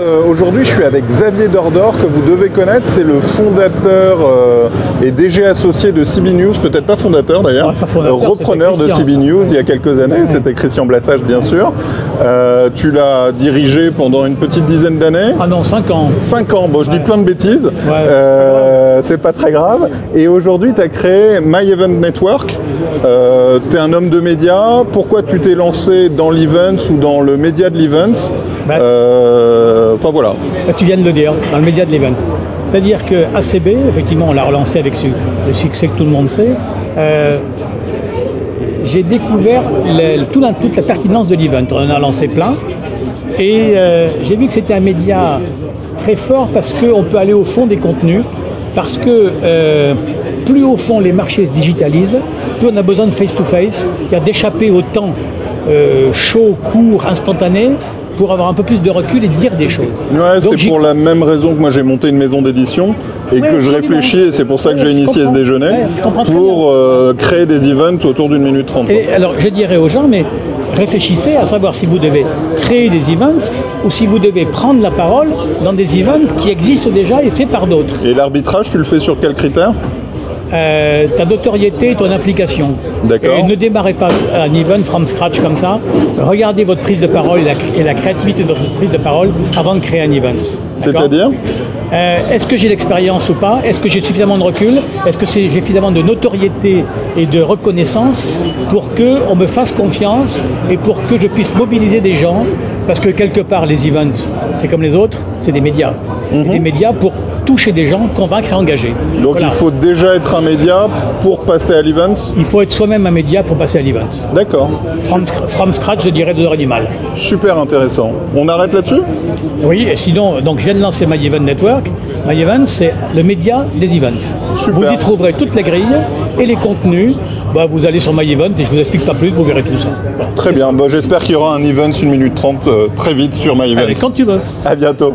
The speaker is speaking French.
Euh, Aujourd'hui, je suis avec Xavier Dordor, que vous devez connaître. C'est le fondateur euh, et DG associé de CB News, peut-être pas fondateur d'ailleurs, euh, repreneur de CB News il y a quelques années. C'était Christian Blassage, bien sûr. Tu l'as dirigé pendant une petite dizaine d'années. Ah non, 5 ans. 5 ans, bon je dis plein de bêtises, Ouais, c'est pas très grave. Et aujourd'hui tu as créé My Event Network, tu es un homme de médias, pourquoi tu t'es lancé dans l'event ou dans le média de l'event Bah. Enfin voilà, Bah, tu viens de le dire, dans le média de l'event. C'est-à-dire que ACB, effectivement, on l'a relancé avec le succès que tout le monde sait. euh, j'ai découvert tout la- toute la pertinence de l'event. On en a lancé plein. Et euh, j'ai vu que c'était un média très fort parce qu'on peut aller au fond des contenus, parce que euh, plus au fond les marchés se digitalisent, plus on a besoin de face-to-face, d'échapper au temps chaud, court, instantané, pour avoir un peu plus de recul et dire des choses. Ouais, c'est pour la même raison que moi j'ai monté une maison d'édition et Ouais, que je réfléchis, et c'est pour ça que Ouais, j'ai initié ce déjeuner, Ouais, pour euh, créer des events autour d'une minute trente. Et alors, je dirais aux gens, mais réfléchissez à savoir si vous devez créer des events ou si vous devez prendre la parole dans des events qui existent déjà et faits par d'autres. Et l'arbitrage, tu le fais sur quels critères Euh, ta notoriété et ton implication. D'accord. Et ne démarrez pas un event from scratch comme ça. Regardez votre prise de parole et la, et la créativité de votre prise de parole avant de créer un event. C'est-à-dire Euh, Est-ce que j'ai l'expérience ou pas? Est-ce que j'ai suffisamment de recul? Est-ce que c'est- j'ai suffisamment de notoriété et de reconnaissance pour que on me fasse confiance et pour que je puisse mobiliser des gens Parce que quelque part, les events, c'est comme les autres, c'est des médias. Mhm. Des médias pour toucher des gens, convaincre et engager. Donc Voilà. il faut déjà être un média pour passer à l'event Il faut être soi-même un média pour passer à l'event. D'accord. From, sc- from scratch, je dirais de animal. Super intéressant. On arrête là-dessus? Oui, et sinon, donc je viens de lancer My Event Network. My Event, c'est le média des events. Super. Vous y trouverez toutes les grilles et les contenus. Bah, vous allez sur My Event et je vous explique pas plus, vous verrez tout ça. Voilà. Très bien. Bon, J'espère qu'il y aura un event une minute 30 euh, très vite sur My Allez, quand tu veux. À bientôt.